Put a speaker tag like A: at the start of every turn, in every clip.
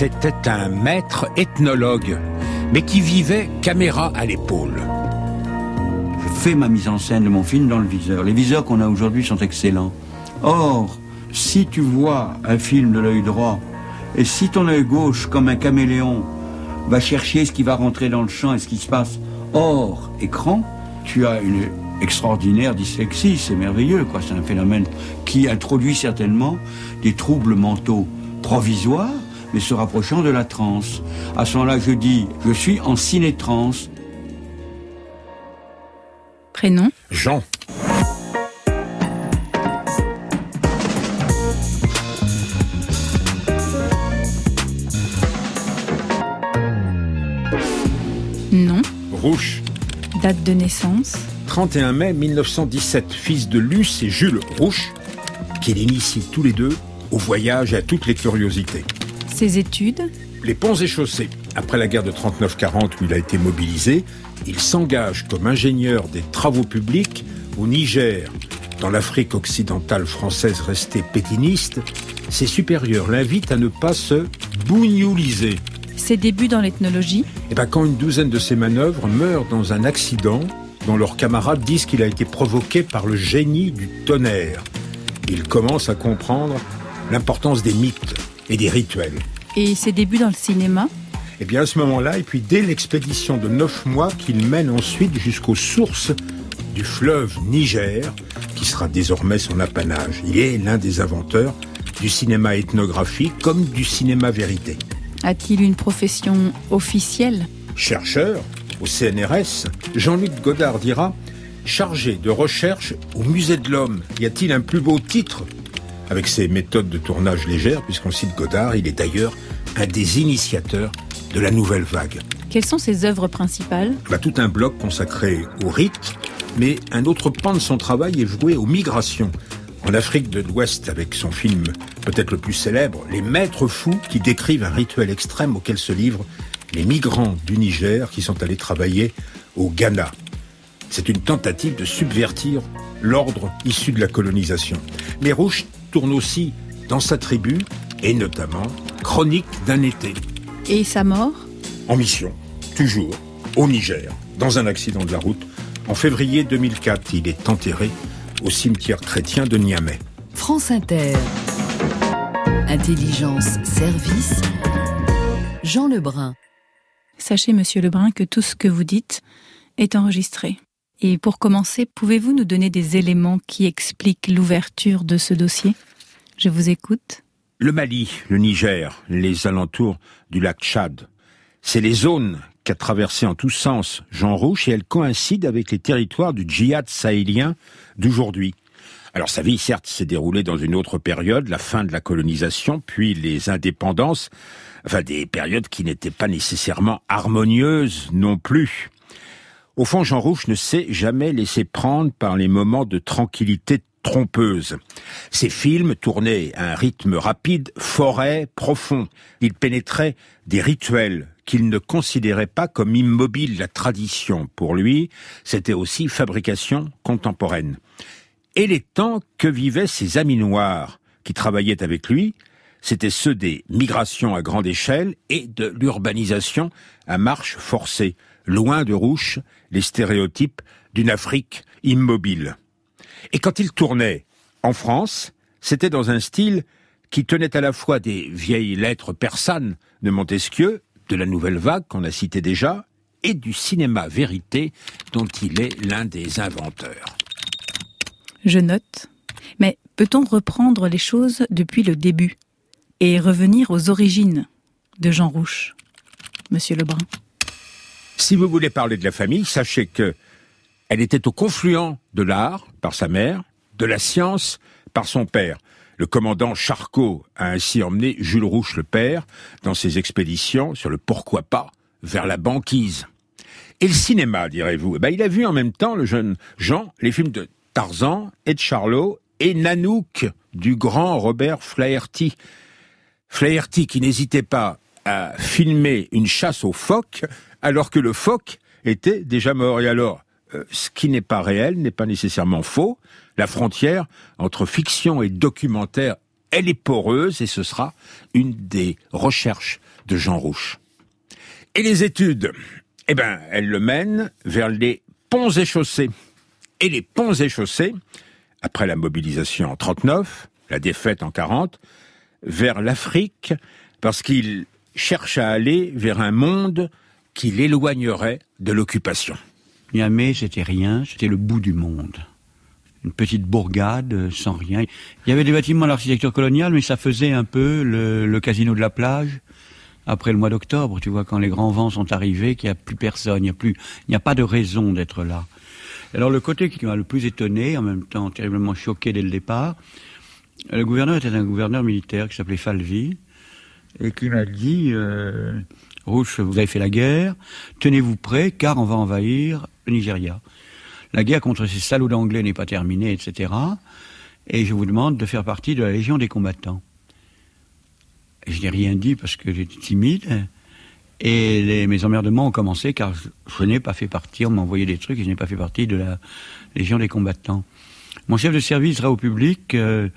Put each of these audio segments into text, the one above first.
A: c'était un maître ethnologue, mais qui vivait caméra à l'épaule.
B: Je fais ma mise en scène de mon film dans le viseur. Les viseurs qu'on a aujourd'hui sont excellents. Or, si tu vois un film de l'œil droit, et si ton œil gauche, comme un caméléon, va chercher ce qui va rentrer dans le champ et ce qui se passe hors écran, tu as une extraordinaire dyslexie, c'est merveilleux, quoi. C'est un phénomène qui introduit certainement des troubles mentaux provisoires, mais se rapprochant de la transe. À ce moment-là, je dis, je suis en ciné-transe.
C: Prénom
A: Jean.
C: Nom
A: Rouche.
C: Date de naissance
A: 31 mai 1917, fils de Luce et Jules Rouche, qui l'initient tous les deux au voyage et à toutes les curiosités.
C: Ses études
A: Les ponts et chaussées. Après la guerre de 39-40 où il a été mobilisé, il s'engage comme ingénieur des travaux publics au Niger. Dans l'Afrique occidentale française restée pétiniste, ses supérieurs l'invitent à ne pas se bougnouliser.
C: Ses débuts dans l'ethnologie
A: Et ben quand une douzaine de ses manœuvres meurent dans un accident dont leurs camarades disent qu'il a été provoqué par le génie du tonnerre, il commence à comprendre l'importance des mythes et des rituels.
C: Et ses débuts dans le cinéma
A: Et bien à ce moment-là, et puis dès l'expédition de neuf mois qu'il mène ensuite jusqu'aux sources du fleuve Niger, qui sera désormais son apanage. Il est l'un des inventeurs du cinéma ethnographique comme du cinéma vérité.
C: A-t-il une profession officielle?
A: Chercheur au CNRS, Jean-Luc Godard dira Chargé de recherche au Musée de l'Homme, y a-t-il un plus beau titre Avec ses méthodes de tournage légères, puisqu'on cite Godard, il est d'ailleurs un des initiateurs de la nouvelle vague.
C: Quelles sont ses œuvres principales?
A: A tout un bloc consacré au rite, mais un autre pan de son travail est voué aux migrations. En Afrique de l'Ouest, avec son film peut-être le plus célèbre, Les Maîtres Fous, qui décrivent un rituel extrême auquel se livrent les migrants du Niger qui sont allés travailler au Ghana. C'est une tentative de subvertir l'ordre issu de la colonisation. Mais Rouge tourne aussi dans sa tribu, et notamment Chronique d'un été,
C: Et sa mort
A: en mission, toujours, au Niger, dans un accident de la route. En février 2004, il est enterré au cimetière chrétien de Niamey.
D: France Inter. Intelligence, service. Jean Lebrun.
C: Sachez, monsieur Lebrun, que tout ce que vous dites est enregistré. Et pour commencer, pouvez-vous nous donner des éléments qui expliquent l'ouverture de ce dossier? Je vous écoute.
A: Le Mali, le Niger, les alentours du lac Tchad, c'est les zones qu'a traversées en tous sens Jean Rouche et elles coïncident avec les territoires du djihad sahélien d'aujourd'hui. Alors sa vie, certes, s'est déroulée dans une autre période, la fin de la colonisation, puis les indépendances, enfin des périodes qui n'étaient pas nécessairement harmonieuses non plus. Au fond, Jean Rouche ne s'est jamais laissé prendre par les moments de tranquillité trompeuse. Ses films tournaient à un rythme rapide, forêt, profond. Il pénétrait des rituels qu'il ne considérait pas comme immobiles. La tradition, pour lui, c'était aussi fabrication contemporaine. Et les temps que vivaient ses amis noirs qui travaillaient avec lui, c'étaient ceux des migrations à grande échelle et de l'urbanisation à marche forcée, loin de Rouche les stéréotypes d'une Afrique immobile. Et quand il tournait en France, c'était dans un style qui tenait à la fois des vieilles lettres persanes de Montesquieu, de la nouvelle vague qu'on a cité déjà, et du cinéma vérité dont il est l'un des inventeurs.
C: Je note. Mais peut-on reprendre les choses depuis le début et revenir aux origines de Jean Rouche Monsieur Lebrun?
A: Si vous voulez parler de la famille, sachez que elle était au confluent de l'art par sa mère, de la science par son père. Le commandant Charcot a ainsi emmené Jules Rouche le père dans ses expéditions sur le pourquoi pas vers la banquise. Et le cinéma, direz-vous? Eh ben, Il a vu en même temps, le jeune Jean, les films de Tarzan et de Charlot et Nanook du grand Robert Flaherty. Flaherty qui n'hésitait pas à filmer une chasse aux phoques alors que le phoque était déjà mort. Et alors, euh, ce qui n'est pas réel n'est pas nécessairement faux. La frontière entre fiction et documentaire elle est poreuse et ce sera une des recherches de Jean Rouche. Et les études Eh ben, elle le mène vers les ponts et chaussées. Et les ponts et chaussées, après la mobilisation en 39, la défaite en 40, vers l'Afrique, parce qu'il cherche à aller vers un monde qui l'éloignerait de l'occupation.
B: Niamey, c'était rien, c'était le bout du monde. Une petite bourgade sans rien. Il y avait des bâtiments d'architecture coloniale, mais ça faisait un peu le, casino de la plage après le mois d'octobre, tu vois, quand les grands vents sont arrivés, qu'il n'y a plus personne, il n'y a plus, a pas de raison d'être là. Alors le côté qui m'a le plus étonné, en même temps terriblement choqué dès le départ, le gouverneur était un gouverneur militaire qui s'appelait Falvy, et qui m'a dit, euh, Vous avez fait la guerre, tenez-vous prêts, car on va envahir le Nigeria. La guerre contre ces salauds d'anglais n'est pas terminée, etc. Et je vous demande de faire partie de la Légion des combattants. Je n'ai rien dit parce que j'étais timide. Et mes emmerdements ont commencé car je, n'ai pas fait partie, on m'a envoyé des trucs et je n'ai pas fait partie de la Légion des combattants. Mon chef de service au public euh,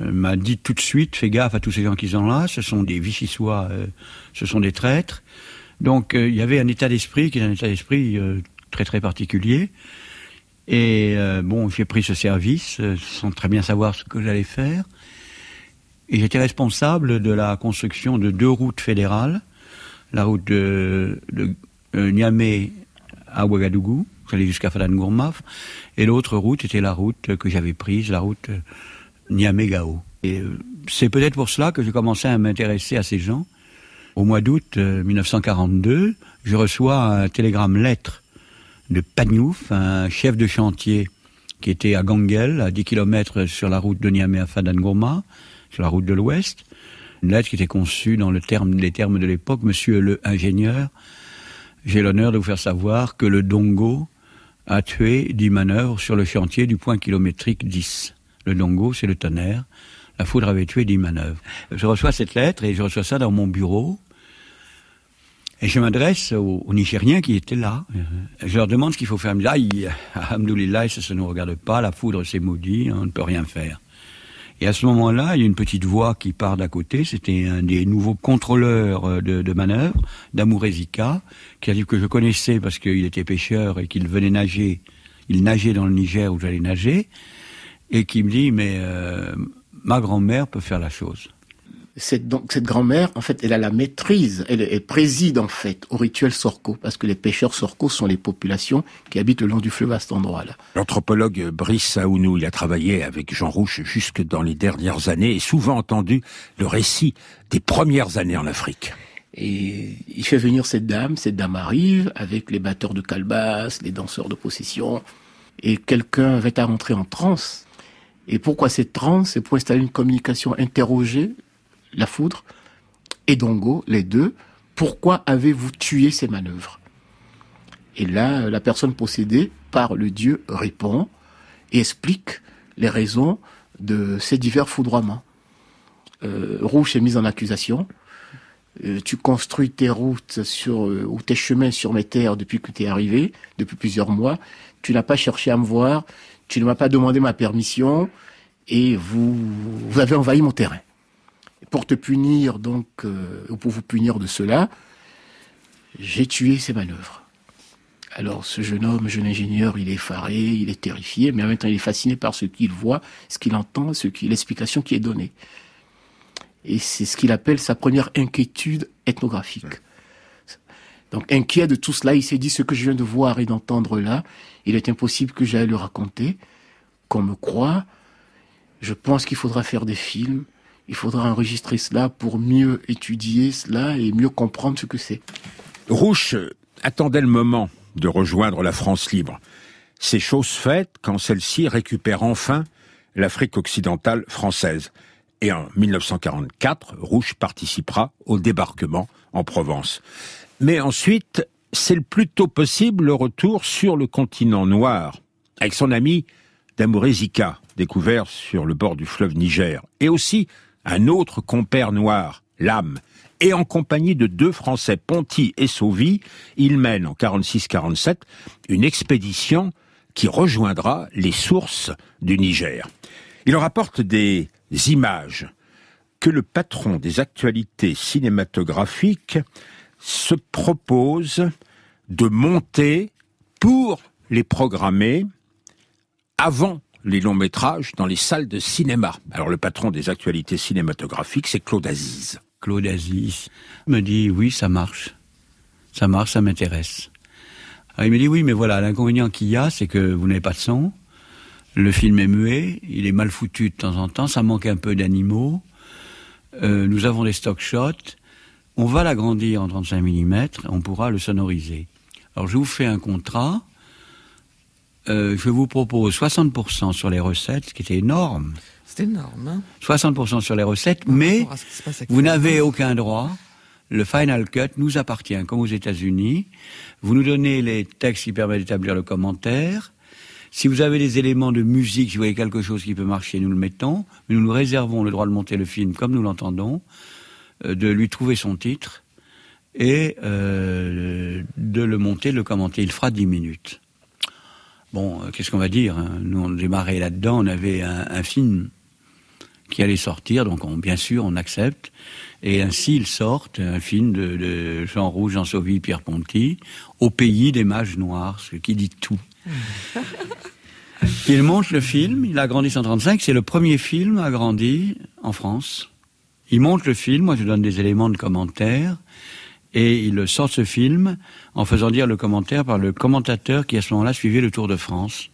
B: m'a dit tout de suite, fais gaffe à tous ces gens qui sont là, ce sont des vichysois, euh, ce sont des traîtres. Donc il y avait un état d'esprit qui est un état d'esprit très très particulier. Et bon, j'ai pris ce service sans très bien savoir ce que j'allais faire. Et j'étais responsable de la construction de deux routes fédérales la route de, euh, Niamey à Ouagadougou, j'allais jusqu'à Fadan-Gourmaf, et l'autre route était la route que j'avais prise, la route euh, Niamey-Gao. Et euh, c'est peut-être pour cela que j'ai commencé à m'intéresser à ces gens. Au mois d'août 1942, je reçois un télégramme lettre de Pagnouf, un chef de chantier qui était à Gangel, à 10 km sur la route de Niamey à Fadan-Gourma, sur la route de l'Ouest, une lettre qui était conçue dans les termes de l'époque. Monsieur le ingénieur, j'ai l'honneur de vous faire savoir que le Dongo a tué dix manœuvres sur le chantier du point kilométrique 10. Le Dongo, c'est le tonnerre. La foudre avait tué dix manœuvres. Je reçois cette lettre et je reçois ça dans mon bureau. Et je m'adresse aux, Nigériens qui étaient là. Je leur demande ce qu'il faut faire. Disent, aïe, ça ne nous regarde pas, la foudre c'est maudit, on ne peut rien faire. Et à ce moment-là, il y a une petite voix qui part d'à côté. C'était un des nouveaux contrôleurs euh, de, de manœuvre, d'Amourezika, qui a dit que je connaissais parce qu'il était pêcheur et qu'il venait nager. Il nageait dans le Niger où j'allais nager. Et qui me dit, mais euh, ma grand-mère peut faire la chose
E: cette, donc, cette grand-mère, en fait, elle a la maîtrise, elle, préside en fait au rituel Sorco, parce que les pêcheurs Sorco sont les populations qui habitent le long du fleuve à cet endroit-là.
A: L'anthropologue Brice Saounou, il a travaillé avec Jean Rouche jusque dans les dernières années et souvent entendu le récit des premières années en Afrique.
E: Et il fait venir cette dame, cette dame arrive avec les batteurs de calebasse, les danseurs de possession, et quelqu'un va à rentrer en transe. Et pourquoi cette transe C'est pour installer une communication interrogée la foudre et Dongo, les deux, pourquoi avez-vous tué ces manœuvres? Et là, la personne possédée par le dieu répond et explique les raisons de ces divers foudroiements. Euh, Rouge est mise en accusation. Euh, tu construis tes routes sur euh, ou tes chemins sur mes terres depuis que tu es arrivé, depuis plusieurs mois. Tu n'as pas cherché à me voir, tu ne m'as pas demandé ma permission et vous, avez envahi mon terrain pour te punir, donc, euh, ou pour vous punir de cela, j'ai tué ces manœuvres. Alors, ce jeune homme, jeune ingénieur, il est effaré, il est terrifié, mais en même temps, il est fasciné par ce qu'il voit, ce qu'il entend, l'explication qui est donnée. Et c'est ce qu'il appelle sa première inquiétude ethnographique. Donc, inquiet de tout cela, il s'est dit ce que je viens de voir et d'entendre là, il est impossible que j'aille le raconter, qu'on me croit. Je pense qu'il faudra faire des films, il faudra enregistrer cela pour mieux étudier cela et mieux comprendre ce que c'est.
A: Rouche attendait le moment de rejoindre la France libre. C'est chose faite quand celle-ci récupère enfin l'Afrique occidentale française. Et en 1944, Rouge participera au débarquement en Provence. Mais ensuite, c'est le plus tôt possible le retour sur le continent noir, avec son ami Damourezika, découvert sur le bord du fleuve Niger, et aussi un autre compère noir, l'âme, et en compagnie de deux Français, Ponty et Sauvy, il mène en 46-47 une expédition qui rejoindra les sources du Niger. Il rapporte des images que le patron des actualités cinématographiques se propose de monter pour les programmer avant les longs métrages dans les salles de cinéma. Alors le patron des actualités cinématographiques, c'est Claude Aziz.
B: Claude Aziz me dit oui, ça marche. Ça marche, ça m'intéresse. il me dit oui, mais voilà, l'inconvénient qu'il y a, c'est que vous n'avez pas de son. Le film est muet, il est mal foutu de temps en temps, ça manque un peu d'animaux. Euh, nous avons des stock shots. On va l'agrandir en 35 mm, on pourra le sonoriser. Alors je vous fais un contrat. Euh, je vous propose 60% sur les recettes, ce qui était énorme.
F: C'est énorme. Hein
B: 60% sur les recettes, mais vous n'avez aucun droit. Le final cut nous appartient, comme aux États-Unis. Vous nous donnez les textes qui permettent d'établir le commentaire. Si vous avez des éléments de musique, si vous voyez quelque chose qui peut marcher, nous le mettons. Mais nous nous réservons le droit de monter le film comme nous l'entendons, de lui trouver son titre et euh, de le monter, de le commenter. Il fera 10 minutes. Bon, euh, qu'est-ce qu'on va dire hein? Nous, on démarrait là-dedans, on avait un, un, film qui allait sortir, donc on, bien sûr, on accepte. Et ainsi, ils sortent un film de, de Jean Rouge, Jean Sauvy, Pierre Ponty, au pays des mages noirs, ce qui dit tout. il monte le film, il a grandi 135, c'est le premier film à grandi en France. Il monte le film, moi je donne des éléments de commentaire, et il sort ce film en faisant dire le commentaire par le commentateur qui à ce moment-là suivait le Tour de France.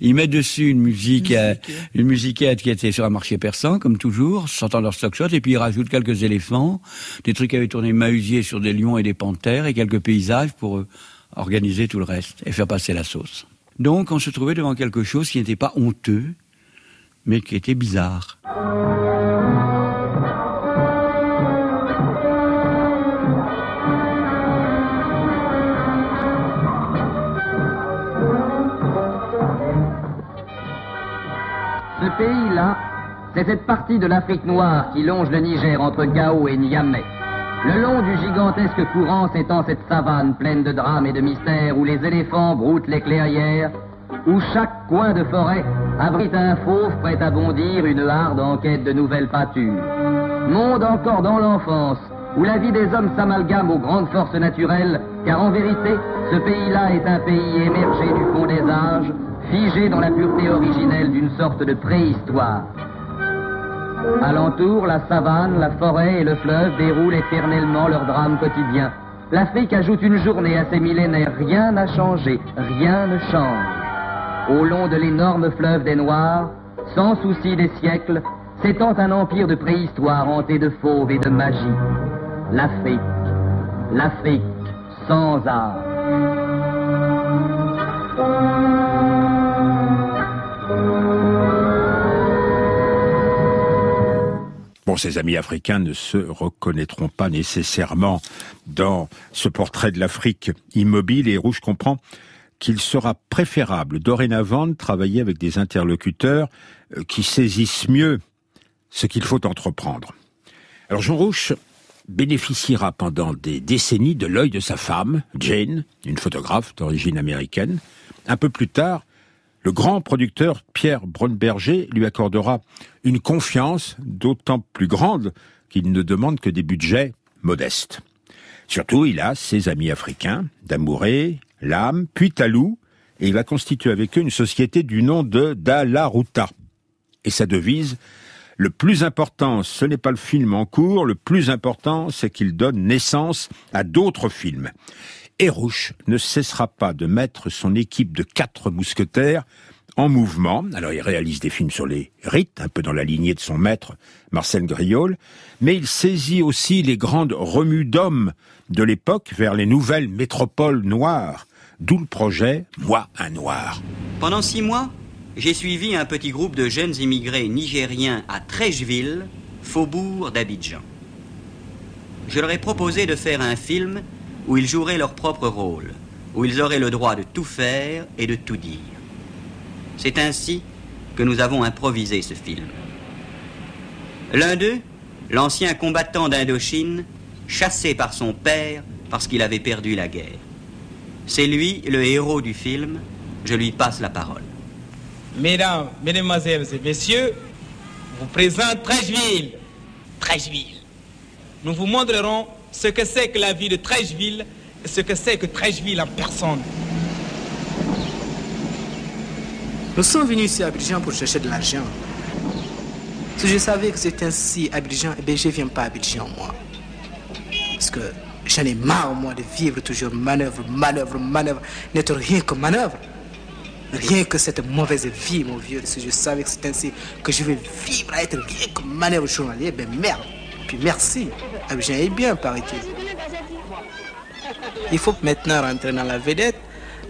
B: Il met dessus une musique, euh, une musiquette qui était sur un marché persan, comme toujours, sortant leur stock shot, et puis il rajoute quelques éléphants, des trucs qui avaient tourné Mahusier sur des lions et des panthères, et quelques paysages pour euh, organiser tout le reste et faire passer la sauce. Donc on se trouvait devant quelque chose qui n'était pas honteux, mais qui était bizarre.
G: C'est cette partie de l'Afrique noire qui longe le Niger entre Gao et Niamey. Le long du gigantesque courant s'étend cette savane pleine de drames et de mystères où les éléphants broutent les clairières, où chaque coin de forêt abrite un fauve prêt à bondir une harde en quête de nouvelles pâtures. Monde encore dans l'enfance, où la vie des hommes s'amalgame aux grandes forces naturelles, car en vérité, ce pays-là est un pays émergé du fond des âges, figé dans la pureté originelle d'une sorte de préhistoire. Alentour, la savane, la forêt et le fleuve déroulent éternellement leur drame quotidien. L'Afrique ajoute une journée à ces millénaires. Rien n'a changé, rien ne change. Au long de l'énorme fleuve des Noirs, sans souci des siècles, s'étend un empire de préhistoire hanté de fauves et de magie. L'Afrique, l'Afrique sans âme.
A: Ces amis africains ne se reconnaîtront pas nécessairement dans ce portrait de l'Afrique immobile et Rouge comprend qu'il sera préférable dorénavant de travailler avec des interlocuteurs euh, qui saisissent mieux ce qu'il faut entreprendre. Alors Jean Rouche bénéficiera pendant des décennies de l'œil de sa femme, Jane, une photographe d'origine américaine. Un peu plus tard, le grand producteur Pierre Brunberger lui accordera une confiance d'autant plus grande qu'il ne demande que des budgets modestes. Surtout, il a ses amis africains, Damouré, Lame, puis Talou, et il va constituer avec eux une société du nom de Dalaruta. Et sa devise, le plus important, ce n'est pas le film en cours, le plus important, c'est qu'il donne naissance à d'autres films. Hérouche ne cessera pas de mettre son équipe de quatre mousquetaires en mouvement. Alors il réalise des films sur les rites, un peu dans la lignée de son maître Marcel Griol, mais il saisit aussi les grandes remues d'hommes de l'époque vers les nouvelles métropoles noires, d'où le projet Moi un noir.
H: Pendant six mois, j'ai suivi un petit groupe de jeunes immigrés nigériens à Trècheville, faubourg d'Abidjan. Je leur ai proposé de faire un film où ils joueraient leur propre rôle, où ils auraient le droit de tout faire et de tout dire. C'est ainsi que nous avons improvisé ce film. L'un d'eux, l'ancien combattant d'Indochine, chassé par son père parce qu'il avait perdu la guerre. C'est lui le héros du film, je lui passe la parole.
I: Mesdames, Mesdemoiselles et Messieurs, vous présente Trècheville.
F: Trècheville. Nous vous montrerons ce que c'est que la vie de Trècheville ce que c'est que Trècheville en personne.
I: Nous sommes venus ici à Abidjan pour chercher de l'argent. Si je savais que c'était ainsi à Abidjan, eh je ne viens pas à Abidjan, moi. Parce que j'en ai marre, moi, de vivre toujours manœuvre, manœuvre, manœuvre, n'être rien que manœuvre. Rien que cette mauvaise vie, mon vieux. Si je savais que c'est ainsi que je vais vivre à être rien que manœuvre journalier, ben merde. Puis merci. Abidjan est bien, paraît-il. Il faut maintenant rentrer dans la vedette.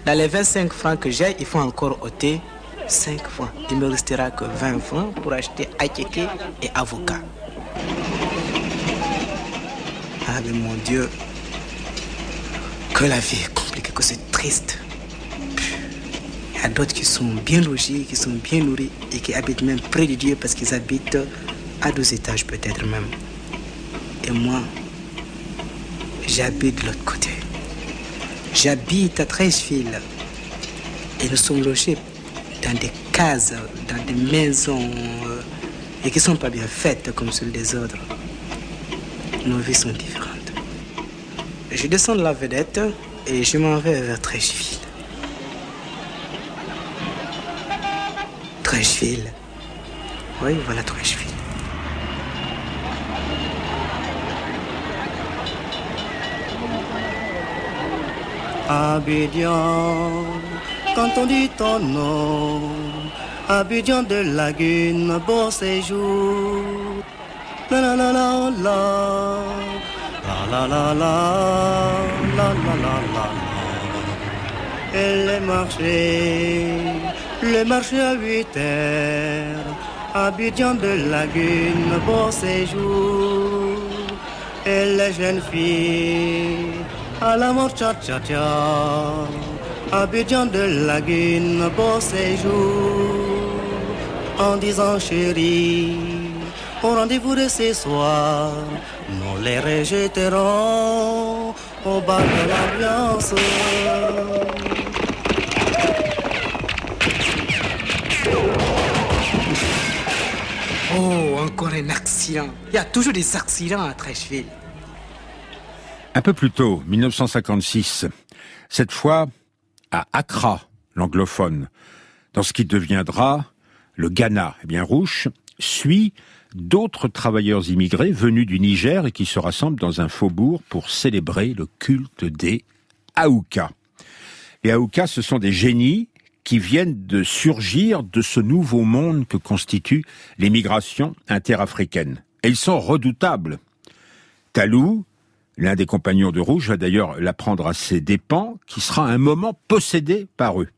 I: Dans les 25 francs que j'ai, il faut encore ôter 5 francs. Il me restera que 20 francs pour acheter Akeke et avocat. Ah mais mon Dieu, que la vie est compliquée, que c'est triste. Il y a d'autres qui sont bien logés, qui sont bien nourris et qui habitent même près de Dieu parce qu'ils habitent à deux étages peut-être même. Et moi, j'habite de l'autre côté. J'habite à Trècheville et nous sommes logés dans des cases, dans des maisons euh, et qui ne sont pas bien faites comme celles des autres. Nos vies sont différentes. Je descends de la vedette et je m'en vais vers Trècheville. Trècheville. Oui, voilà Trècheville.
J: Abidjan, quand on dit ton nom, Abidjan de lagune, beau séjour. La la la la la, la la la la, la la la la. Et les marchés, les marchés à 8 heures, Abidjan de lagune, beau séjour. Et les jeunes filles, à la mort cha cha cha. Abidjan de Lagune, beau séjour. En disant chérie, au rendez-vous de ce soir, nous les rejetterons au bas de l'ambiance.
I: Oh, encore un accident. Il y a toujours des accidents à Trècheville.
A: Un peu plus tôt, 1956, cette fois à Accra, l'anglophone, dans ce qui deviendra le Ghana. Eh bien, Rouche suit d'autres travailleurs immigrés venus du Niger et qui se rassemblent dans un faubourg pour célébrer le culte des Aouka. Les Aouka, ce sont des génies qui viennent de surgir de ce nouveau monde que constitue l'émigration interafricaine. Et ils sont redoutables. Talou, L'un des compagnons de Rouge va d'ailleurs l'apprendre à ses dépens, qui sera un moment possédé par eux.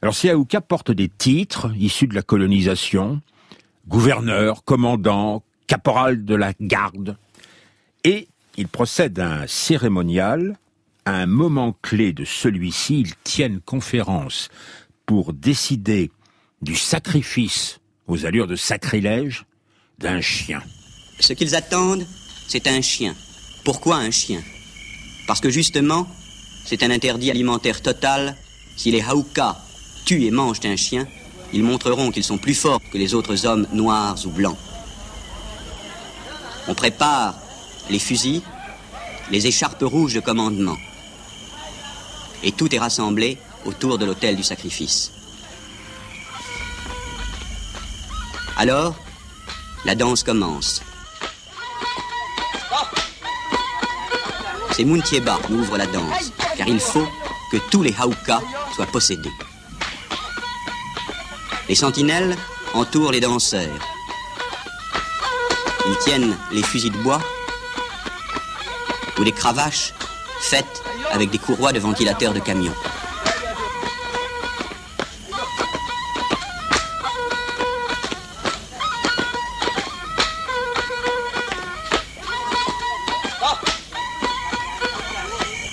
A: Alors si Aouka porte des titres issus de la colonisation, gouverneur, commandant, caporal de la garde, et il procède à un cérémonial, à un moment clé de celui-ci, ils tiennent conférence pour décider du sacrifice aux allures de sacrilège d'un chien.
H: Ce qu'ils attendent, c'est un chien. Pourquoi un chien Parce que justement, c'est un interdit alimentaire total. Si les Haouka tuent et mangent un chien, ils montreront qu'ils sont plus forts que les autres hommes noirs ou blancs. On prépare les fusils, les écharpes rouges de commandement. Et tout est rassemblé autour de l'autel du sacrifice. Alors, la danse commence. C'est Muntieba qui ouvre la danse, car il faut que tous les Haouka soient possédés. Les sentinelles entourent les danseurs. Ils tiennent les fusils de bois ou des cravaches faites avec des courroies de ventilateurs de camions.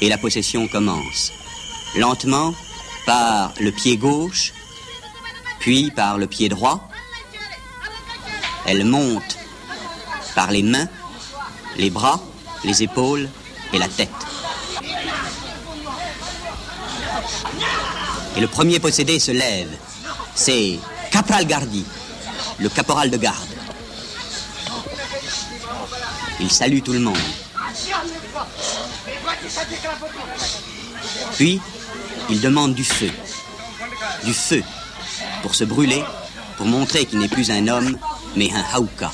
H: Et la possession commence. Lentement, par le pied gauche, puis par le pied droit. Elle monte par les mains, les bras, les épaules et la tête. Et le premier possédé se lève. C'est Capral Gardi, le caporal de garde. Il salue tout le monde. Puis, il demande du feu. Du feu. Pour se brûler, pour montrer qu'il n'est plus un homme, mais un haouka.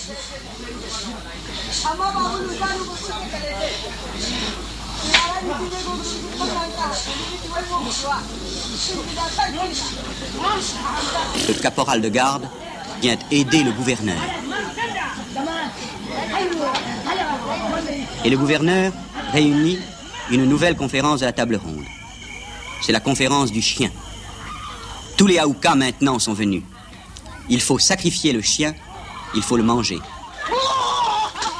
H: Le caporal de garde vient aider le gouverneur. Et le gouverneur réunit une nouvelle conférence de la table ronde. C'est la conférence du chien. Tous les Haoukas maintenant sont venus. Il faut sacrifier le chien, il faut le manger.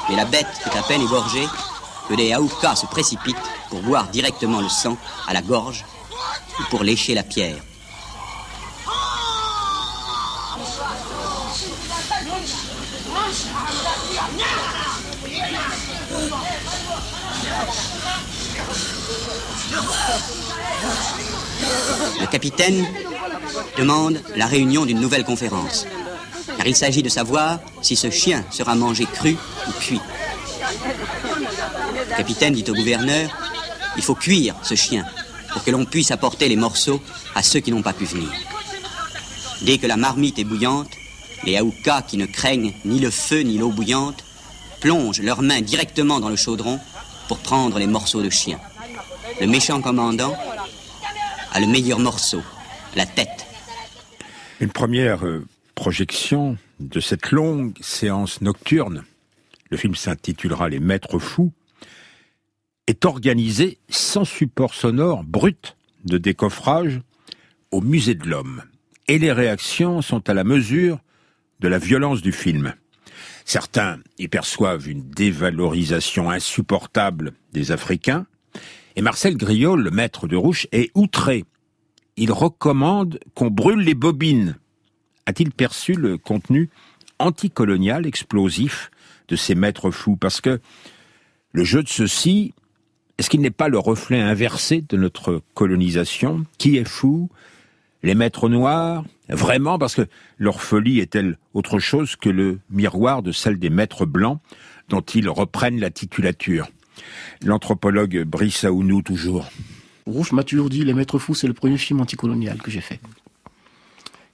H: Mais la bête est à peine égorgée que des Haoukas se précipitent pour boire directement le sang à la gorge ou pour lécher la pierre. Le capitaine demande la réunion d'une nouvelle conférence, car il s'agit de savoir si ce chien sera mangé cru ou cuit. Le capitaine dit au gouverneur, il faut cuire ce chien pour que l'on puisse apporter les morceaux à ceux qui n'ont pas pu venir. Dès que la marmite est bouillante, les Aoukas qui ne craignent ni le feu ni l'eau bouillante plongent leurs mains directement dans le chaudron pour prendre les morceaux de chien. Le méchant commandant le meilleur morceau, la tête.
A: Une première euh, projection de cette longue séance nocturne, le film s'intitulera Les Maîtres Fous, est organisée sans support sonore brut de décoffrage au Musée de l'Homme. Et les réactions sont à la mesure de la violence du film. Certains y perçoivent une dévalorisation insupportable des Africains, et Marcel Griot, le maître de Rouge, est outré. Il recommande qu'on brûle les bobines. A-t-il perçu le contenu anticolonial explosif de ces maîtres fous? Parce que le jeu de ceux-ci, est-ce qu'il n'est pas le reflet inversé de notre colonisation? Qui est fou? Les maîtres noirs? Vraiment? Parce que leur folie est-elle autre chose que le miroir de celle des maîtres blancs dont ils reprennent la titulature? L'anthropologue Brice Aounou, toujours.
E: Rouge m'a toujours dit Les Maîtres Fous, c'est le premier film anticolonial que j'ai fait.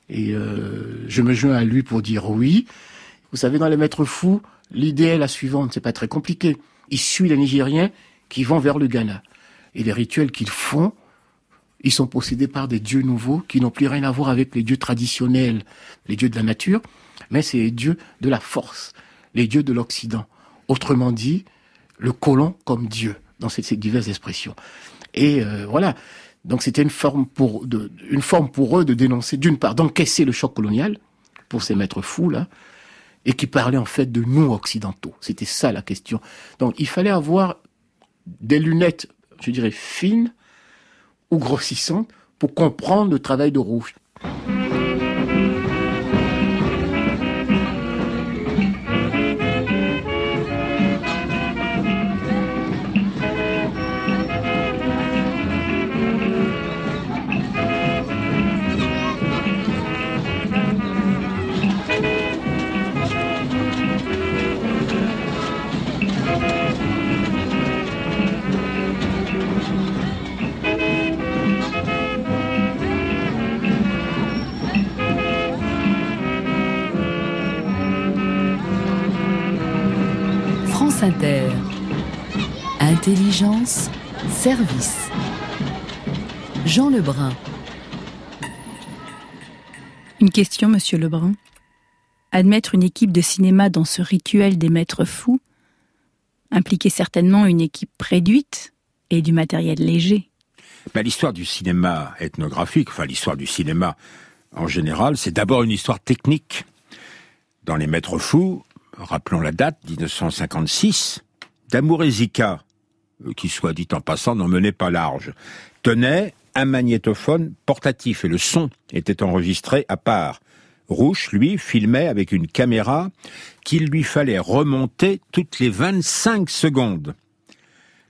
E: Et euh, je me joins à lui pour dire oui. Vous savez, dans Les Maîtres Fous, l'idée est la suivante, c'est pas très compliqué. Il suit les Nigériens qui vont vers le Ghana. Et les rituels qu'ils font, ils sont possédés par des dieux nouveaux qui n'ont plus rien à voir avec les dieux traditionnels, les dieux de la nature, mais c'est les dieux de la force, les dieux de l'Occident. Autrement dit, le colon comme Dieu dans ces, diverses expressions. Et euh, voilà. Donc c'était une forme pour une forme pour eux de dénoncer d'une part d'encaisser le choc colonial pour ces maîtres fous là et qui parlaient en fait de nous occidentaux. C'était ça la question. Donc il fallait avoir des lunettes, je dirais fines ou grossissantes pour comprendre le travail de Rouge.
D: Service. Jean Lebrun.
C: Une question, monsieur Lebrun. Admettre une équipe de cinéma dans ce rituel des maîtres fous impliquait certainement une équipe réduite et du matériel léger.
A: Ben, l'histoire du cinéma ethnographique, enfin l'histoire du cinéma en général, c'est d'abord une histoire technique. Dans Les Maîtres Fous, rappelons la date, 1956, Damour Zika, euh, qui soit dit en passant n'en menait pas large, tenait un magnétophone portatif et le son était enregistré à part. Rouche, lui, filmait avec une caméra qu'il lui fallait remonter toutes les 25 secondes.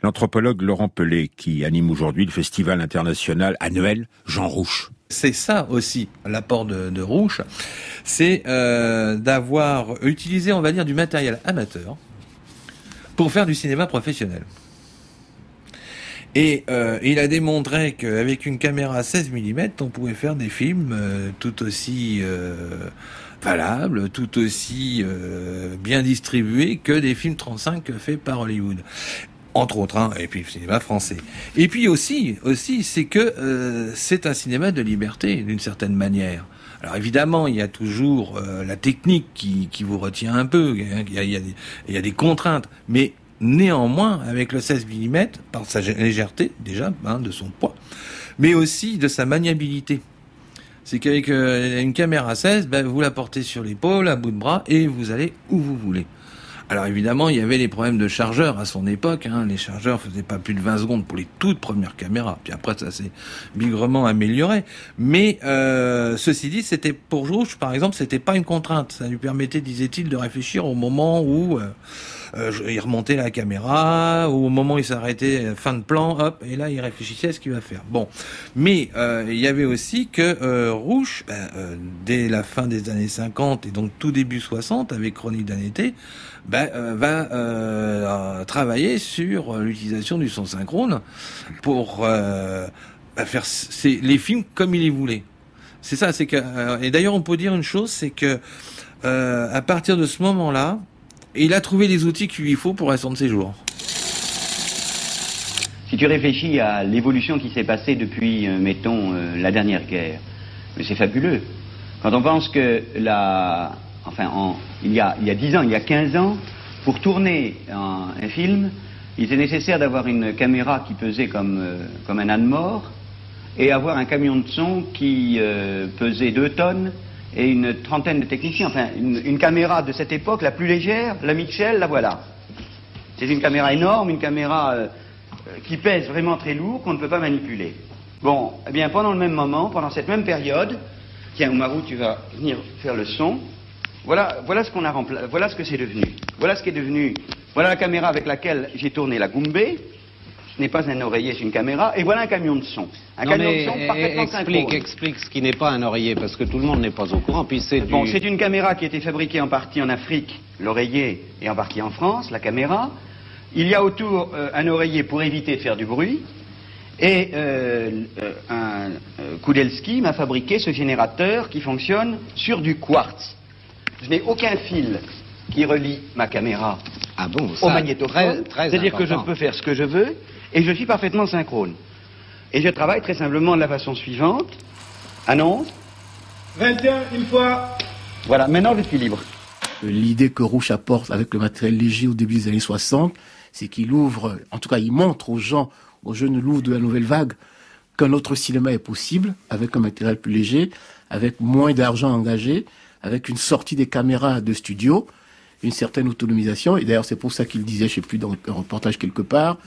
A: L'anthropologue Laurent Pelé, qui anime aujourd'hui le festival international annuel Jean Rouche.
K: C'est ça aussi l'apport de, de Rouche, c'est euh, d'avoir utilisé, on va dire, du matériel amateur pour faire du cinéma professionnel. Et euh, il a démontré qu'avec une caméra 16 mm, on pouvait faire des films euh, tout aussi euh, valables, tout aussi euh, bien distribués que des films 35 faits par Hollywood. Entre autres, hein, et puis le cinéma français. Et puis aussi, aussi, c'est que euh, c'est un cinéma de liberté, d'une certaine manière. Alors évidemment, il y a toujours euh, la technique qui, qui vous retient un peu, il y, a, il, y a des, il y a des contraintes, mais néanmoins, avec le 16 mm, par sa légèreté déjà, hein, de son poids, mais aussi de sa maniabilité. C'est qu'avec euh, une caméra 16, ben, vous la portez sur l'épaule, à bout de bras, et vous allez où vous voulez. Alors évidemment, il y avait les problèmes de chargeurs à son époque. Hein. Les chargeurs faisaient pas plus de 20 secondes pour les toutes premières caméras. Puis après, ça s'est bigrement amélioré. Mais euh, ceci dit, c'était pour Rouge, par exemple, c'était pas une contrainte. Ça lui permettait, disait-il, de réfléchir au moment où euh, euh, il remontait la caméra, ou au moment où il s'arrêtait, euh, fin de plan, hop, et là il réfléchissait à ce qu'il va faire. Bon, mais euh, il y avait aussi que euh, Rouge, ben, euh, dès la fin des années 50 et donc tout début 60, avec Chronique d'un été, ben, va travailler sur l'utilisation du son synchrone pour ben, faire c'est les films comme il les voulait. C'est ça, c'est que et d'ailleurs on peut dire une chose, c'est que euh, à partir de ce moment-là, il a trouvé les outils qu'il lui faut pour restant de ses jours.
L: Si tu réfléchis à l'évolution qui s'est passée depuis, euh, mettons, euh, la dernière guerre, c'est fabuleux. Quand on pense que la, enfin, en, il, y a, il y a 10 ans, il y a 15 ans, pour tourner un, film, il était nécessaire d'avoir une caméra qui pesait comme, euh, comme un âne mort et avoir un camion de son qui pesait 2 tonnes et une trentaine de techniciens. Enfin, une, caméra de cette époque, la plus légère, la Mitchell, la voilà. C'est une caméra énorme, une caméra euh, euh, qui pèse vraiment très lourd, qu'on ne peut pas manipuler. Bon, eh bien, pendant le même moment, pendant cette même période, tiens, Oumarou, tu vas venir faire le son. Voilà, voilà ce qu'on a rempla- voilà ce que c'est devenu. Voilà ce qui est devenu. Voilà la caméra avec laquelle j'ai tourné la Goombé. Ce n'est pas un oreiller, c'est une caméra. Et voilà un camion de son. Un
M: Non,
L: camion
M: mais,
L: de son parfaitement
M: explique,
L: synchrone.
M: explique ce qui n'est pas un oreiller, parce que tout le monde n'est pas au courant. Puis c'est
L: Bon,
M: du...
L: c'est une caméra qui a été fabriquée en partie en Afrique, l'oreiller, et en partie en France, la caméra. Il y a autour euh, un oreiller pour éviter de faire du bruit. Et euh, euh, un euh, Kudelski m'a fabriqué ce générateur qui fonctionne sur du quartz. Je n'ai aucun fil qui relie ma caméra
M: Ah bon,
L: au
M: ça,
L: magnétophone.
M: très- très
L: C'est-à-dire que je peux faire ce que je veux et je suis parfaitement synchrone. Et je travaille très simplement de la façon suivante. Annonce.
F: 21, une fois.
L: Voilà, maintenant je suis libre.
E: L'idée que Rouge apporte avec le matériel léger au début des années 60, c'est qu'il ouvre, en tout cas il montre aux gens, aux jeunes loups de la nouvelle vague, qu'un autre cinéma est possible avec un matériel plus léger, avec moins d'argent engagé, avec une sortie des caméras de studio, une certaine autonomisation. Et d'ailleurs c'est pour ça qu'il disait, je sais plus dans un reportage quelque part,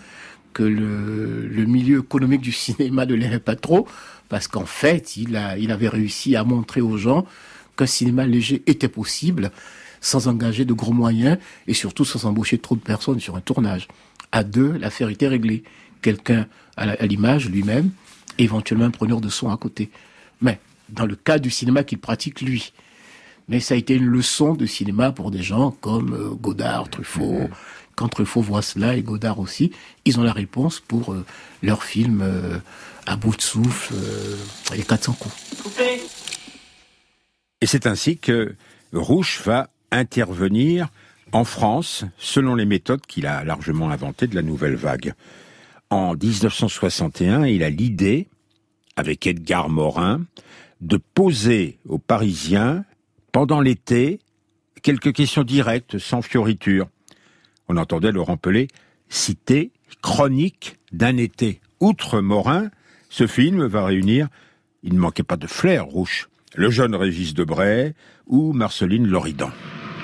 E: que le, milieu économique du cinéma ne l'aimait pas trop, parce qu'en fait, il, a, il avait réussi à montrer aux gens qu'un cinéma léger était possible, sans engager de gros moyens, et surtout sans embaucher trop de personnes sur un tournage. À deux, l'affaire était réglée. Quelqu'un à l'image lui-même, éventuellement un preneur de son à côté. Mais dans le cas du cinéma qu'il pratique lui. Mais ça a été une leçon de cinéma pour des gens comme euh, Godard, Truffaut. Quand Truffaut voit cela, et Godard aussi, ils ont la réponse pour euh, leur film euh, à bout de souffle, euh, les 400 coups.
A: Et c'est ainsi que Rouche va intervenir en France selon les méthodes qu'il a largement inventées de la nouvelle vague. En 1961, il a l'idée, avec Edgar Morin, de poser aux Parisiens, pendant l'été, quelques questions directes, sans fioriture. On entendait Laurent Pelé citer Chronique d'un été. Outre Morin, ce film va réunir, il ne manquait pas de flair, Rouche, le jeune Régis Debray ou Marceline Loridan.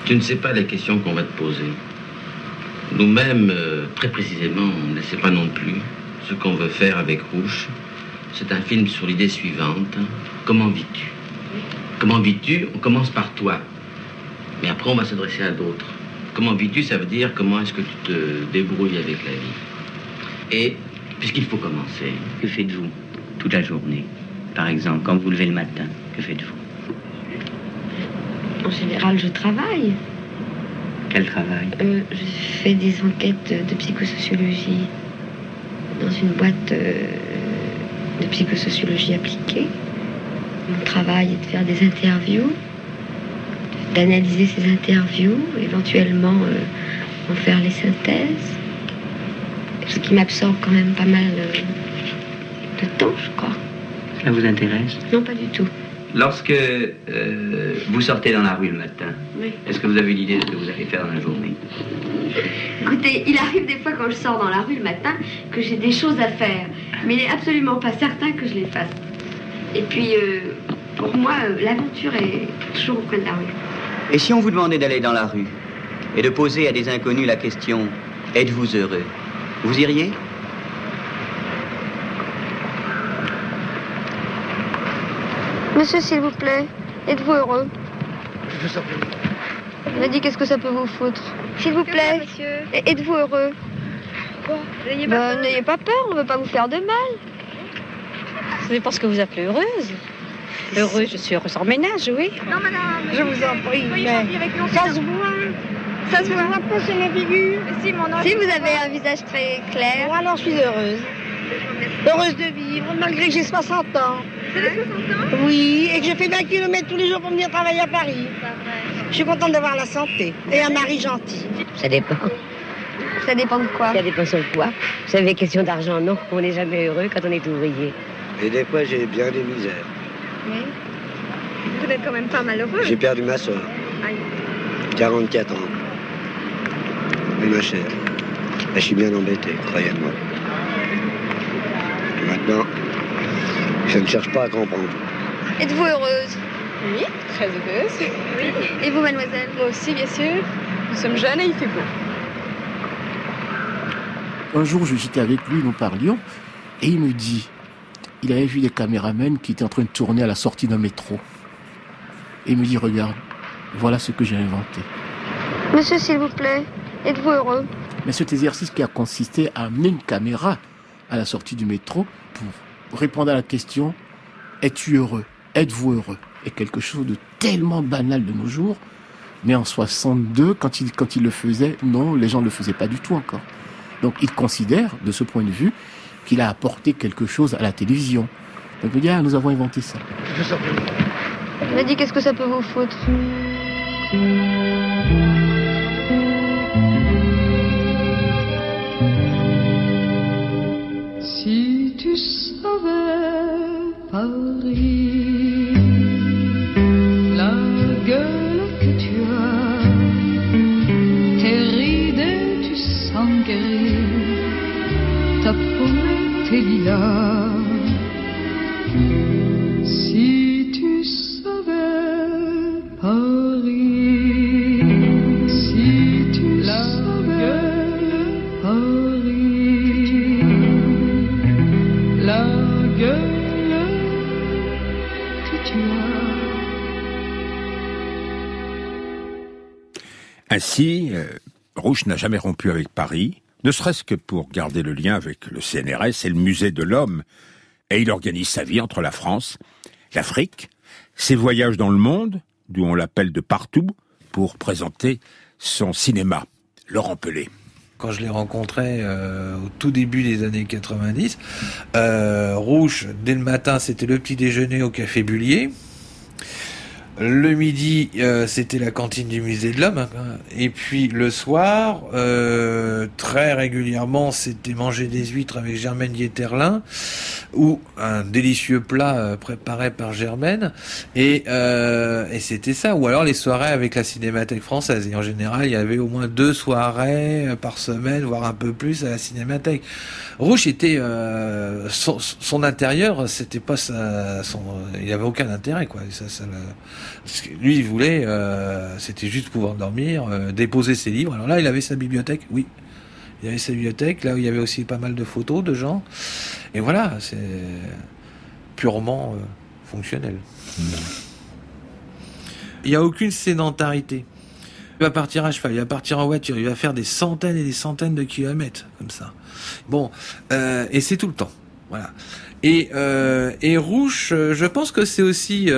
N: Tu ne sais pas les questions qu'on va te poser. Nous-mêmes, euh, très précisément, on ne sait pas non plus ce qu'on veut faire avec Rouge. C'est un film sur l'idée suivante. Comment vis-tu? Comment vis-tu? On commence par toi. Mais après, on va s'adresser à d'autres. Comment vis-tu Ça veut dire comment est-ce que tu te débrouilles avec la vie. Et, puisqu'il faut commencer,
O: Que faites-vous toute la journée? Par exemple, quand vous levez le matin, que faites-vous?
P: En général, je travaille.
O: Quel travail?
P: Euh, Je fais des enquêtes de psychosociologie dans une boîte euh, de psychosociologie appliquée. Mon travail est de faire des interviews, d'analyser ces interviews, éventuellement euh, en faire les synthèses. Ce qui m'absorbe quand même pas mal euh, de temps, je crois.
O: Cela vous intéresse?
P: Non, pas du tout.
O: Lorsque euh, vous sortez dans la rue le matin,
P: Oui.
O: est-ce que vous avez l'idée de ce que vous allez faire dans la journée?
P: Écoutez, il arrive des fois quand je sors dans la rue le matin que j'ai des choses à faire, mais il n'est absolument pas certain que je les fasse. Et puis, euh, pour moi, l'aventure est toujours au coin de la rue.
H: Et si on vous demandait d'aller dans la rue et de poser à des inconnus la question Êtes-vous heureux? Vous iriez?
P: Monsieur, s'il vous plaît, êtes-vous heureux? Il a dit qu'est-ce que ça peut vous foutre? S'il vous plaît, et- êtes-vous heureux? N'ayez pas, N'ayez pas peur, on ne veut pas vous faire de mal.
Q: C'est parce que vous appelez heureuse. Heureuse, je suis heureuse en ménage, oui.
P: Non, madame.
Q: Je vous en prie,
P: Soyez
Q: mais
P: gentil avec nous,
Q: ça se voit.
P: Ça se voit.
Q: pas sur la figure.
P: Si, mon Si vous avez un visage très clair.
Q: Alors je suis heureuse. Heureuse de vivre, malgré que j'ai 60 ans.
P: Vous avez 60 ans?
Q: Oui, et que je fais 20 km tous les jours pour venir travailler à Paris. Je suis contente d'avoir la santé et un mari gentil.
R: Ça dépend.
P: Ça dépend de quoi?
R: Ça dépend sur quoi? Vous savez, question d'argent, non. On n'est jamais heureux quand on est ouvrier.
S: Et des fois, j'ai bien des misères.
P: Oui. Vous n'êtes quand même pas malheureux.
S: J'ai perdu ma soeur,
P: Aïe.
S: 44 ans. Oui, ma chère. Et je suis bien embêté, croyez-moi. Et maintenant, je ne cherche pas à comprendre.
P: Êtes-vous heureuse?
Q: Oui, très heureuse.
P: Oui. Et vous, mademoiselle?
Q: Moi aussi, bien sûr. Nous sommes jeunes et il fait beau.
E: Un jour, j'étais avec lui, nous parlions, et il me dit, il avait vu des caméramens qui étaient en train de tourner à la sortie d'un métro. Et il me dit, regarde, voilà ce que j'ai inventé.
P: Monsieur, s'il vous plaît, êtes-vous heureux?
E: Mais cet exercice qui a consisté à amener une caméra à la sortie du métro pour répondre à la question Es-tu heureux? Êtes-vous heureux? Est quelque chose de tellement banal de nos jours. Mais en 62, quand il, quand il le faisait, non, les gens ne le faisaient pas du tout encore. Donc il considère, de ce point de vue, qu'il a apporté quelque chose à la télévision. Donc il me dit, ah, nous avons inventé ça.
P: Il a dit qu'est-ce que ça peut vous foutre?
A: Rouge n'a jamais rompu avec Paris, ne serait-ce que pour garder le lien avec le CNRS et le musée de l'homme. Et il organise sa vie entre la France, l'Afrique, ses voyages dans le monde, d'où on l'appelle de partout, pour présenter son cinéma. Laurent Pelé.
K: quand je l'ai rencontré euh, au tout début des années 90. Euh, Rouge, dès le matin, c'était le petit déjeuner au Café Bullier. Le midi, euh, c'était la cantine du musée de l'homme. hein. Et puis le soir, euh, très régulièrement, c'était manger des huîtres avec Germaine Dieterlin ou un délicieux plat euh, préparé par Germaine. Et, euh, et c'était ça. Ou alors les soirées avec la Cinémathèque française. Et en général, il y avait au moins deux soirées par semaine, voire un peu plus à la Cinémathèque. Rouge était euh, son, son intérieur, c'était pas sa, son, il avait aucun intérêt quoi. Ça, ça le- ce que lui il voulait, euh, c'était juste pouvoir dormir, euh, déposer ses livres. Alors là, il avait sa bibliothèque, oui. Il avait sa bibliothèque, là où il y avait aussi pas mal de photos de gens. Et voilà, c'est purement fonctionnel. Il n'y a aucune sédentarité. Il va partir à cheval, il va partir en voiture, il va faire des centaines et des centaines de kilomètres comme ça. Bon, euh, et c'est tout le temps. Voilà. Et, euh, et Rouche, euh, je pense que c'est aussi,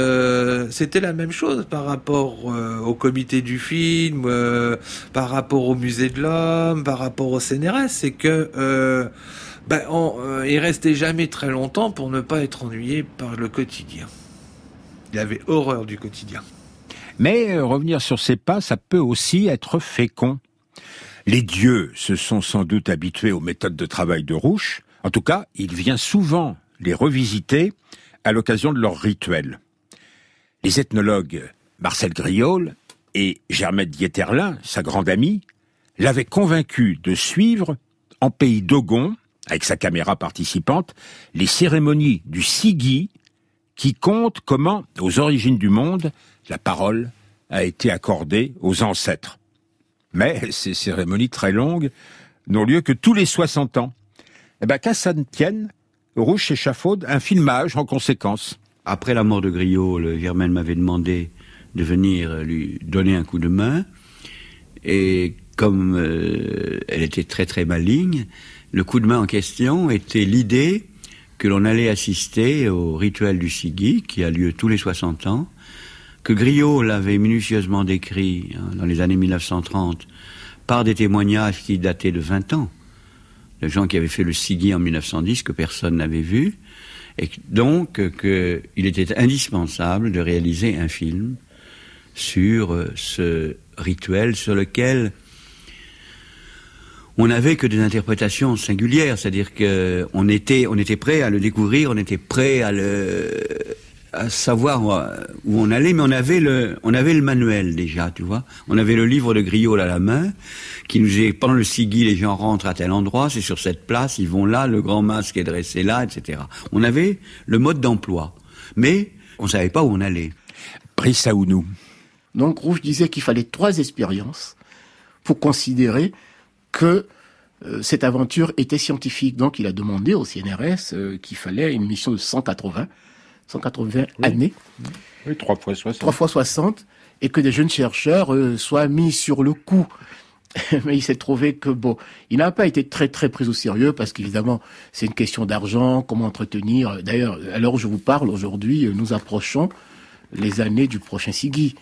K: c'était la même chose par rapport au comité du film, par rapport au musée de l'homme, par rapport au CNRS, c'est que ben, on, restait jamais très longtemps pour ne pas être ennuyé par le quotidien. Il avait horreur du quotidien.
A: Mais revenir sur ses pas, ça peut aussi être fécond. Les dieux se sont sans doute habitués aux méthodes de travail de Rouche. En tout cas, il vient souvent les revisiter à l'occasion de leurs rituels. Les ethnologues Marcel Griol et Germaine Dieterlin, sa grande amie, l'avaient convaincu de suivre en pays d'Ogon, avec sa caméra participante, les cérémonies du Sigui qui compte comment, aux origines du monde, la parole a été accordée aux ancêtres. Mais ces cérémonies très longues n'ont lieu que tous les 60 ans. Eh ben, qu'à ça ne tienne, Rouge échafaude un filmage en conséquence.
B: Après la mort de Griot, le Germaine m'avait demandé de venir lui donner un coup de main. Et comme euh, elle était très très maligne, le coup de main en question était l'idée que l'on allait assister au rituel du Sigui, qui a lieu tous les 60 ans, que Griot l'avait minutieusement décrit hein, dans les années 1930 par des témoignages qui dataient de 20 ans, de gens qui avaient fait le Sigui en 1910 que personne n'avait vu, et donc qu'il était indispensable de réaliser un film sur euh, ce rituel sur lequel on n'avait que des interprétations singulières, c'est-à-dire que on était, on était prêt à le découvrir, on était prêt à le, à savoir où on allait, mais on avait le, on avait le manuel déjà, tu vois. On avait le livre de Griot à la main, qui nous est, pendant le Sigui, les gens rentrent à tel endroit, c'est sur cette place, ils vont là, le grand masque est dressé là, etc. On avait le mode d'emploi, mais on savait pas où on allait.
A: Brissaounou.
E: Donc Rouge disait qu'il fallait trois expériences pour considérer que euh, cette aventure était scientifique. Donc il a demandé au CNRS euh, qu'il fallait une mission de 180, 180
A: Oui.
E: années,
A: Oui, trois fois 60.
E: 3 fois 60, et que des jeunes chercheurs euh, soient mis sur le coup. Mais il s'est trouvé que bon, il n'a pas été très très pris au sérieux parce qu'évidemment c'est une question d'argent, comment entretenir. D'ailleurs, à l'heure où je vous parle aujourd'hui, euh, nous approchons les années du prochain Sigui.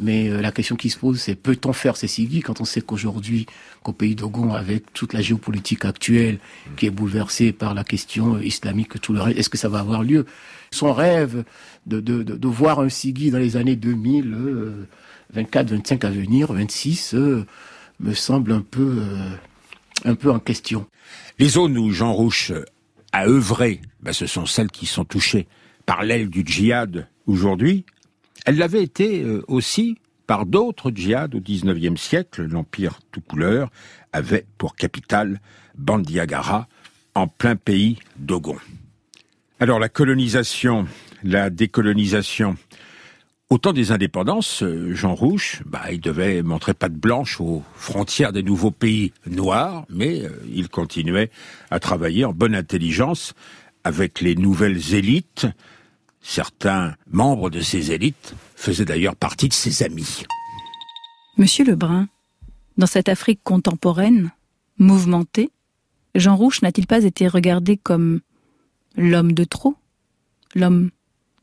E: Mais euh, la question qui se pose, c'est peut-on faire ces SIGI quand on sait qu'aujourd'hui, qu'au pays d'Ogon, avec toute la géopolitique actuelle qui est bouleversée par la question euh, islamique, tout le reste, est-ce que ça va avoir lieu? Son rêve de, de, de, de voir un SIGI dans les années 2000, euh, 24, 25 à venir, 26, euh, me semble un peu, euh, un peu en question.
A: Les zones où Jean Rouche a œuvré, ben, ce sont celles qui sont touchées par l'aile du djihad aujourd'hui. Elle l'avait été euh, aussi par d'autres djihad au XIXe siècle. L'Empire tout couleur avait pour capitale Bandiagara, en plein pays d'Ogon. Alors la colonisation, la décolonisation, au temps des indépendances, euh, Jean Rouche, bah, il devait montrer patte blanche aux frontières des nouveaux pays noirs, mais euh, il continuait à travailler en bonne intelligence avec les nouvelles élites. Certains membres de ces élites faisaient d'ailleurs partie de ses amis.
C: Monsieur Lebrun, dans cette Afrique contemporaine, mouvementée, Jean Rouche n'a-t-il pas été regardé comme l'homme de trop? L'homme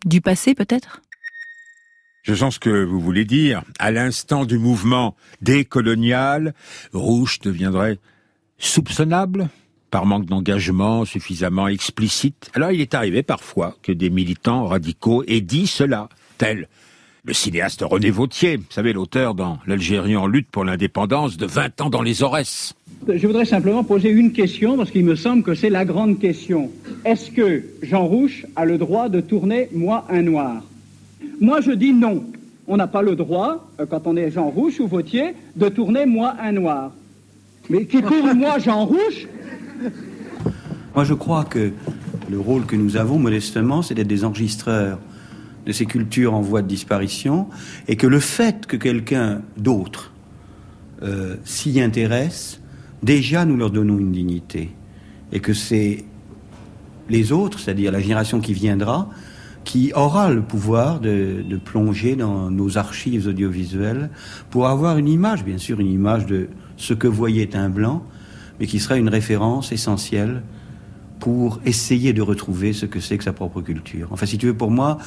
C: du passé peut-être?
A: Je sens ce que vous voulez dire. À l'instant du mouvement décolonial, Rouge deviendrait soupçonnable? Par manque d'engagement suffisamment explicite. Alors il est arrivé parfois que des militants radicaux aient dit cela, tel le cinéaste René Vautier, vous savez, l'auteur dans L'Algérie en lutte pour l'indépendance de 20 ans dans les Aurès.
T: Je voudrais simplement poser une question, parce qu'il me semble que c'est la grande question. Est-ce que Jean Rouche a le droit de tourner Moi un noir Moi je dis non. On n'a pas le droit, euh, quand on est Jean Rouche ou Vautier, de tourner Moi un noir. Mais qui tourne Moi Jean Rouche
B: Moi, je crois que le rôle que nous avons modestement, c'est d'être des enregistreurs de ces cultures en voie de disparition, et que le fait que quelqu'un d'autre euh, s'y intéresse, déjà nous leur donnons une dignité, et que c'est les autres, c'est-à-dire la génération qui viendra, qui aura le pouvoir de, de plonger dans nos archives audiovisuelles pour avoir une image, bien sûr, une image de ce que voyait un blanc, mais qui sera une référence essentielle pour essayer de retrouver ce que c'est que sa propre culture. Enfin, si tu veux, pour moi,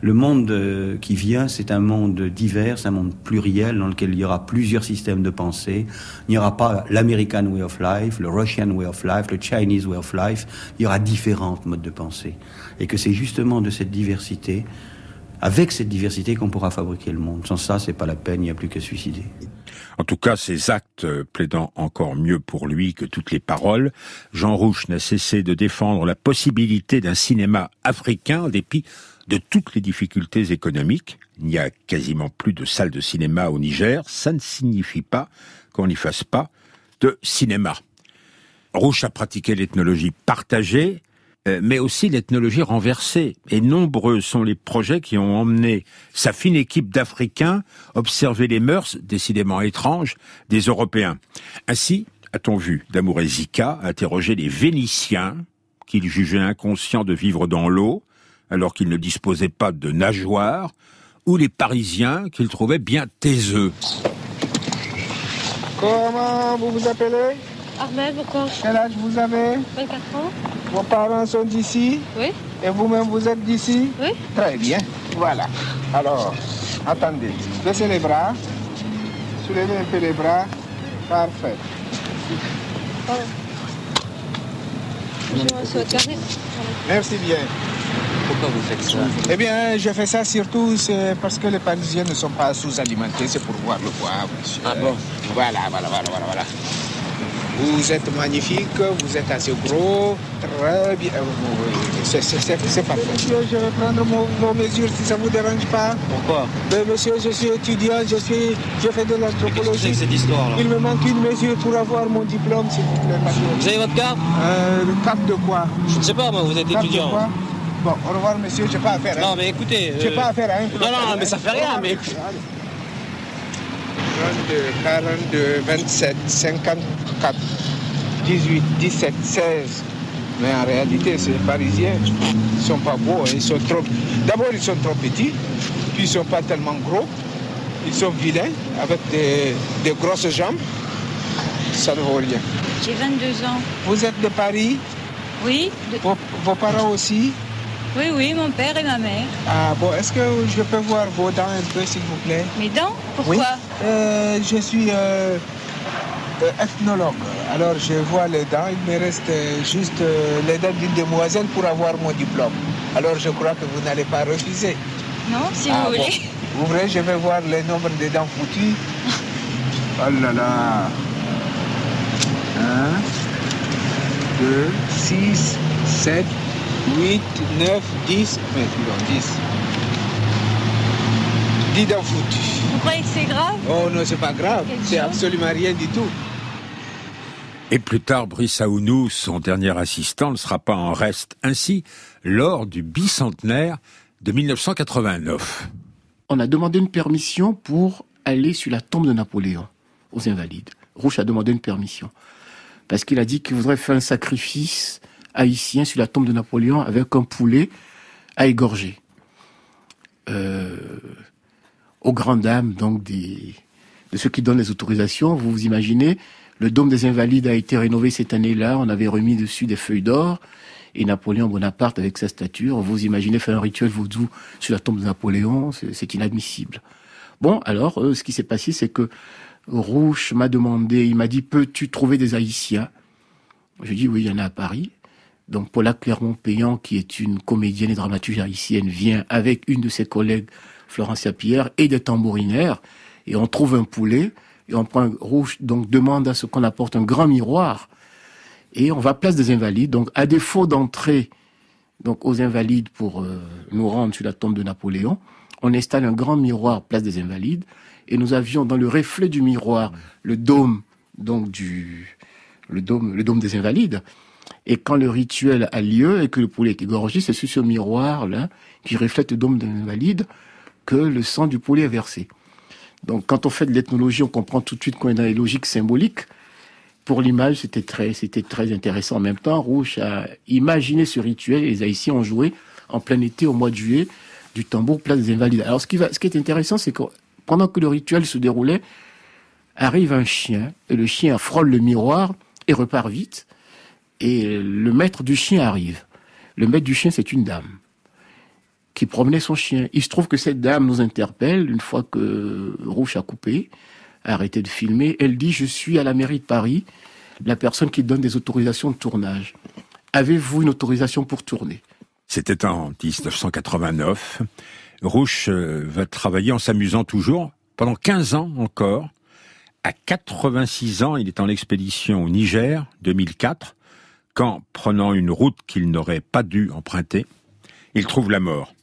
B: le monde euh, qui vient, c'est un monde divers, un monde pluriel dans lequel il y aura plusieurs systèmes de pensée. Il n'y aura pas l'American way of life, le Russian way of life, le Chinese way of life. Il y aura différents modes de pensée. Et que c'est justement de cette diversité, avec cette diversité, qu'on pourra fabriquer le monde. Sans ça, c'est pas la peine, il n'y a plus qu'à suicider.
A: En tout cas, ses actes plaidant encore mieux pour lui que toutes les paroles, Jean Rouche n'a cessé de défendre la possibilité d'un cinéma africain en dépit de toutes les difficultés économiques. Il n'y a quasiment plus de salles de cinéma au Niger. Ça ne signifie pas qu'on n'y fasse pas de cinéma. Rouche a pratiqué l'ethnologie partagée, euh, mais aussi l'ethnologie renversée. Et nombreux sont les projets qui ont emmené sa fine équipe d'Africains observer les mœurs, décidément étranges, des Européens. Ainsi, a-t-on vu Damour Zika interroger les Vénitiens, qu'il jugeait inconscients de vivre dans l'eau, alors qu'ils ne disposaient pas de nageoires, ou les Parisiens qu'il trouvait bien taiseux.
U: Comment vous vous appelez?
V: Armel, pourquoi
U: Quel âge vous avez
V: 24 ans.
U: Vos parents sont d'ici
V: Oui.
U: Et vous-même, vous êtes d'ici
V: Oui.
U: Très bien. Voilà. Alors, attendez. Baissez les bras. Soulevez un peu les bras. Parfait.
V: Je me carré.
U: Merci bien.
O: Pourquoi vous faites ça
U: Eh bien, je fais ça surtout c'est parce que les Parisiens ne sont pas sous-alimentés. C'est pour voir le poids, monsieur.
O: Ah bon
U: Voilà, voilà, voilà, voilà, voilà. Vous êtes magnifique, vous êtes assez gros, très bien. C'est c'est- c'est- c'est parfait. Monsieur, je vais prendre mon- vos mesures si ça ne vous dérange pas.
O: Pourquoi?
U: Mais monsieur, je suis étudiant, je, suis, je fais de l'anthropologie.
O: cette histoire-là
U: Il me manque une mesure pour avoir mon diplôme, s'il vous plaît.
O: Vous avez votre carte?
U: Euh, le cap de quoi?
O: Je ne sais pas, moi, vous êtes
U: Cap de
O: étudiant.
U: quoi? Bon, au revoir, monsieur, je n'ai pas affaire. hein.
O: Non, mais écoutez.
U: J'ai
O: euh,
U: pas affaire à un
O: Non, non, mais ça fait rien, mais.
U: 32, 42, 27, 54, 18, 17, 16. Mais en réalité, ces Parisiens, ils ne sont pas beaux. hein, Ils sont trop... D'abord, ils sont trop petits, puis ils ne sont pas tellement gros. Ils sont vilains, avec des, des grosses jambes. Ça ne vaut rien.
V: J'ai 22 ans.
U: Vous êtes de Paris?
V: Oui
U: vos, vos parents aussi?
V: Oui, oui, mon père et ma mère.
U: Ah bon, est-ce que je peux voir vos dents un peu, s'il vous plaît?
V: Mes dents? Pourquoi?
U: Oui. Euh, je suis euh, euh, ethnologue. Alors je vois les dents. Il me reste juste euh, les dents d'une demoiselle pour avoir mon diplôme. Alors je crois que vous n'allez pas refuser.
V: Non, si
U: Ah,
V: vous
U: bon.
V: voulez.
U: Ouvrez, je vais voir le nombre de dents foutues. Oh là là. 1, 2, 6, 7, 8, 9, 10. Mais non, 10. 10 dents foutues.
V: Vous croyez que c'est grave?
U: Oh non, c'est pas grave. C'est absolument rien du tout.
A: Et plus tard, Brice Aounou, son dernier assistant, ne sera pas en reste. Ainsi, lors du bicentenaire de 1989.
E: On a demandé une permission pour aller sur la tombe de Napoléon aux Invalides. Rouge a demandé une permission parce qu'il a dit qu'il voudrait faire un sacrifice haïtien sur la tombe de Napoléon avec un poulet à égorger. Euh, aux grandes dames donc de ceux qui donnent les autorisations, vous vous imaginez, le dôme des Invalides a été rénové cette année-là, on avait remis dessus des feuilles d'or, et Napoléon Bonaparte avec sa stature, vous imaginez faire un rituel vaudou sur la tombe de Napoléon, c'est c'est inadmissible. Bon, alors, euh, ce qui s'est passé, c'est que Rouge m'a demandé, il m'a dit, peux-tu trouver des Haïtiens? Je dis, oui, il y en a à Paris. Donc Paula Clermont-Payan, qui est une comédienne et dramaturge haïtienne, vient avec une de ses collègues, Florencia Pierre, et des tambourinaires, et on trouve un poulet, et on prend un rouge, donc demande à ce qu'on apporte un grand miroir, et on va place des Invalides. Donc à défaut d'entrer donc aux Invalides pour euh, nous rendre sur la tombe de Napoléon, on installe un grand miroir place des Invalides, et nous avions dans le reflet du miroir le dôme donc du le dôme le dôme des Invalides. Et quand le rituel a lieu et que le poulet est égorgé, c'est sur ce miroir-là, qui reflète le dôme des Invalides, que le sang du poulet est versé. Donc, quand on fait de l'ethnologie, on comprend tout de suite qu'on est dans les logiques symboliques. Pour l'image, c'était très, intéressant. En même temps, Rouge a imaginé ce rituel et les Haïtiens ont joué en plein été, au mois de juillet, du tambour place des Invalides. Alors, ce qui, ce qui est intéressant, c'est que pendant que le rituel se déroulait, arrive un chien, et le chien frôle le miroir et repart vite. Et le maître du chien arrive. Le maître du chien, c'est une dame qui promenait son chien. Il se trouve que cette dame nous interpelle une fois que Rouge a coupé, a arrêté de filmer. Elle dit, je suis à la mairie de Paris, la personne qui donne des autorisations de tournage. Avez-vous une autorisation pour tourner?
A: C'était en 1989. Rouge euh, va travailler en s'amusant toujours pendant 15 ans encore. À 86 ans, il est en expédition au Niger, 2004, quand, prenant une route qu'il n'aurait pas dû emprunter, il trouve la mort.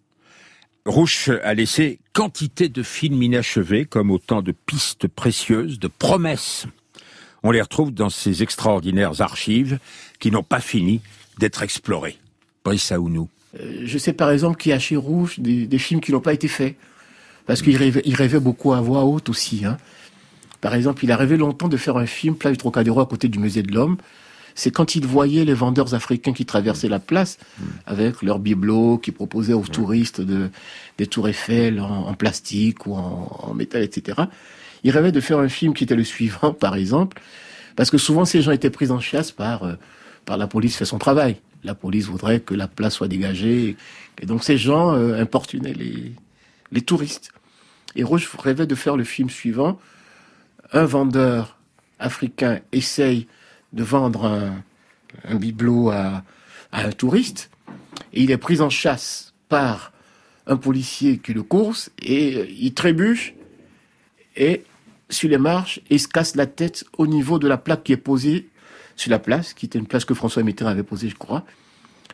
A: Rouche a laissé quantité de films inachevés, comme autant de pistes précieuses, de promesses. On les retrouve dans ces extraordinaires archives qui n'ont pas fini d'être explorées. Brice Aounou.
E: Euh, je sais par exemple qu'il y a chez Rouge des, films qui n'ont pas été faits. Parce qu'il rêvait, beaucoup à voix haute aussi. Hein. Par exemple, il a rêvé longtemps de faire un film, Place du Trocadéro, à côté du musée de l'Homme. C'est quand il voyait les vendeurs africains qui traversaient la place avec leurs bibelots, qui proposaient aux touristes de, des tours Eiffel en, en plastique ou en, en, métal, etc. Il rêvait de faire un film qui était le suivant, par exemple, parce que souvent ces gens étaient pris en chasse par, euh, par la police fait son travail. La police voudrait que la place soit dégagée. Et donc ces gens euh, importunaient les, les touristes. Et Roche rêvait de faire le film suivant. Un vendeur africain essaye de vendre un, bibelot à, à, un touriste et il est pris en chasse par un policier qui le course et il trébuche et sur les marches et se casse la tête au niveau de la plaque qui est posée sur la place, qui était une place que François Mitterrand avait posée, je crois.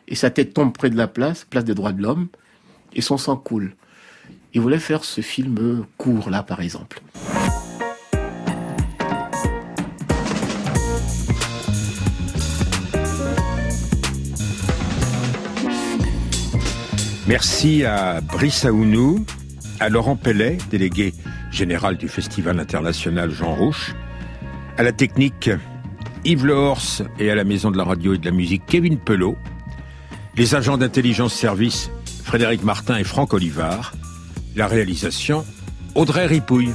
E: Et sa tête tombe près de la place, place des droits de l'homme, et son sang coule. Il voulait faire ce film court là, par exemple.
A: Merci à Brice Aounou, à Laurent Pellet, délégué général du Festival international Jean Rouche, à la technique Yves Lehors et à la Maison de la radio et de la musique Kevin Pelot, les agents d'intelligence service Frédéric Martin et Franck Olivard, la réalisation Audrey Ripouille.